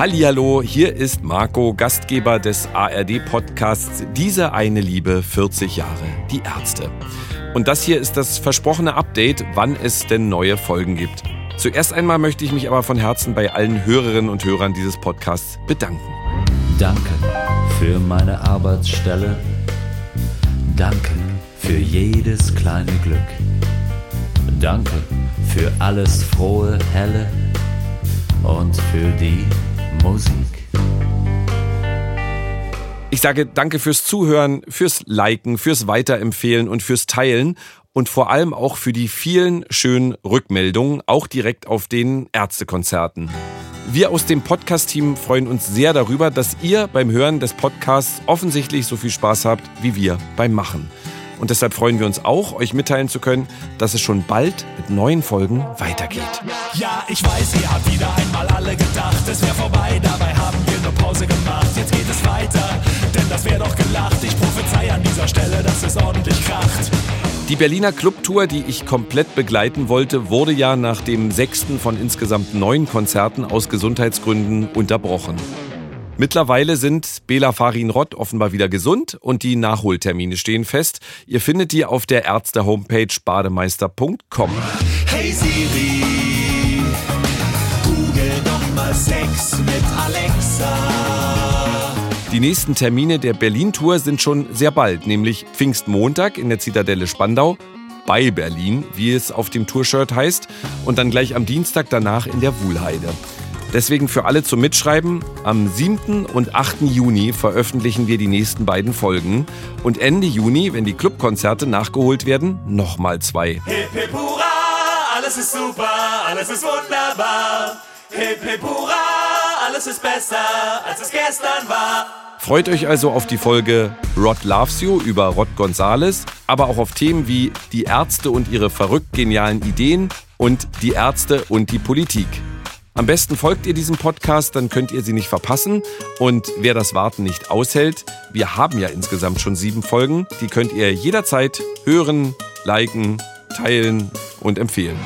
Hallihallo, hier ist Marco, Gastgeber des ARD-Podcasts Diese eine Liebe 40 Jahre, die Ärzte. Und das hier ist das versprochene Update, wann es denn neue Folgen gibt. Zuerst einmal möchte ich mich aber von Herzen bei allen Hörerinnen und Hörern dieses Podcasts bedanken. Danke für meine Arbeitsstelle. Danke für jedes kleine Glück. Danke für alles frohe, helle und für die Musik. Ich sage danke fürs Zuhören, fürs Liken, fürs Weiterempfehlen und fürs Teilen und vor allem auch für die vielen schönen Rückmeldungen, auch direkt auf den Ärztekonzerten. Wir aus dem Podcast-Team freuen uns sehr darüber, dass ihr beim Hören des Podcasts offensichtlich so viel Spaß habt wie wir beim Machen. Und deshalb freuen wir uns auch, euch mitteilen zu können, dass es schon bald mit neuen Folgen weitergeht. Ja, ich weiß, ihr habt wieder einmal alle gedacht, es wäre vorbei, dabei haben wir nur Pause gemacht. Jetzt geht es weiter, denn das wäre doch gelacht. Ich prophezei an dieser Stelle, dass es ordentlich kracht. Die Berliner Clubtour, die ich komplett begleiten wollte, wurde ja nach dem sechsten von insgesamt neun Konzerten aus Gesundheitsgründen unterbrochen. Mittlerweile sind Bela Farin Rott offenbar wieder gesund und die Nachholtermine stehen fest. Ihr findet die auf der Ärzte-Homepage bademeister.com. Hey Siri, google doch mal Sex mit Alexa. Die nächsten Termine der Berlin-Tour sind schon sehr bald, nämlich Pfingstmontag in der Zitadelle Spandau, bei Berlin, wie es auf dem Tourshirt heißt, und dann gleich am Dienstag danach in der Wuhlheide. Deswegen für alle zum Mitschreiben, am 7. und 8. Juni veröffentlichen wir die nächsten beiden Folgen und Ende Juni, wenn die Clubkonzerte nachgeholt werden, nochmal zwei. Hip hip hurra, alles ist super, alles ist wunderbar. Hip hip hurra, alles ist besser, als es gestern war. Freut euch also auf die Folge Rod Loves You über Rod Gonzales, aber auch auf Themen wie die Ärzte und ihre verrückt genialen Ideen und die Ärzte und die Politik. Am besten folgt ihr diesem Podcast, dann könnt ihr sie nicht verpassen. Und wer das Warten nicht aushält, wir haben ja insgesamt schon sieben Folgen, die könnt ihr jederzeit hören, liken, teilen und empfehlen.